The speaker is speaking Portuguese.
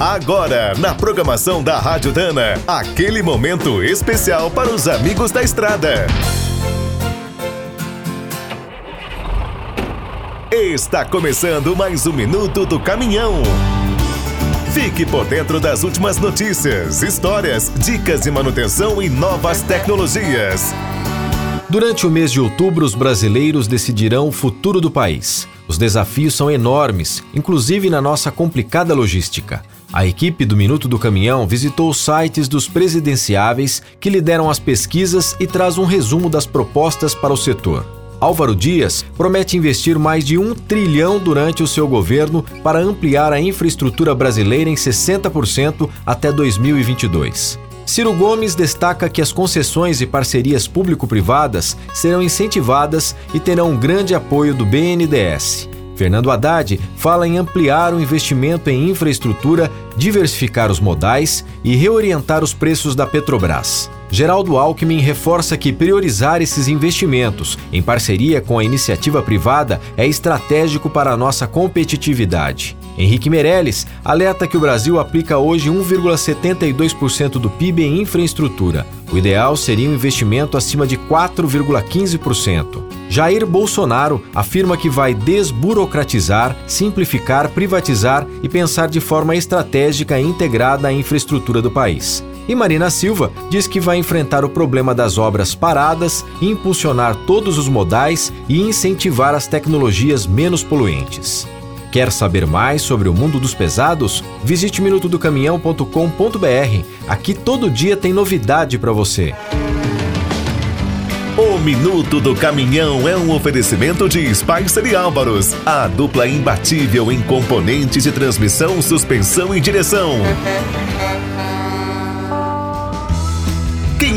Agora, na programação da Rádio Dana, aquele momento especial para os amigos da estrada. Está começando mais um minuto do caminhão. Fique por dentro das últimas notícias, histórias, dicas de manutenção e novas tecnologias. Durante o mês de outubro, os brasileiros decidirão o futuro do país. Os desafios são enormes, inclusive na nossa complicada logística. A equipe do Minuto do Caminhão visitou os sites dos presidenciáveis que lideram as pesquisas e traz um resumo das propostas para o setor. Álvaro Dias promete investir mais de um trilhão durante o seu governo para ampliar a infraestrutura brasileira em 60% até 2022. Ciro Gomes destaca que as concessões e parcerias público-privadas serão incentivadas e terão um grande apoio do BNDES. Fernando Haddad fala em ampliar o investimento em infraestrutura, diversificar os modais e reorientar os preços da Petrobras. Geraldo Alckmin reforça que priorizar esses investimentos, em parceria com a iniciativa privada, é estratégico para a nossa competitividade. Henrique Meirelles alerta que o Brasil aplica hoje 1,72% do PIB em infraestrutura. O ideal seria um investimento acima de 4,15%. Jair Bolsonaro afirma que vai desburocratizar, simplificar, privatizar e pensar de forma estratégica e integrada a infraestrutura do país. E Marina Silva diz que vai enfrentar o problema das obras paradas, impulsionar todos os modais e incentivar as tecnologias menos poluentes. Quer saber mais sobre o mundo dos pesados? Visite minutodocaminhão.com.br. Aqui todo dia tem novidade para você. O Minuto do Caminhão é um oferecimento de Spicer e Álvaros, a dupla imbatível em componentes de transmissão, suspensão e direção.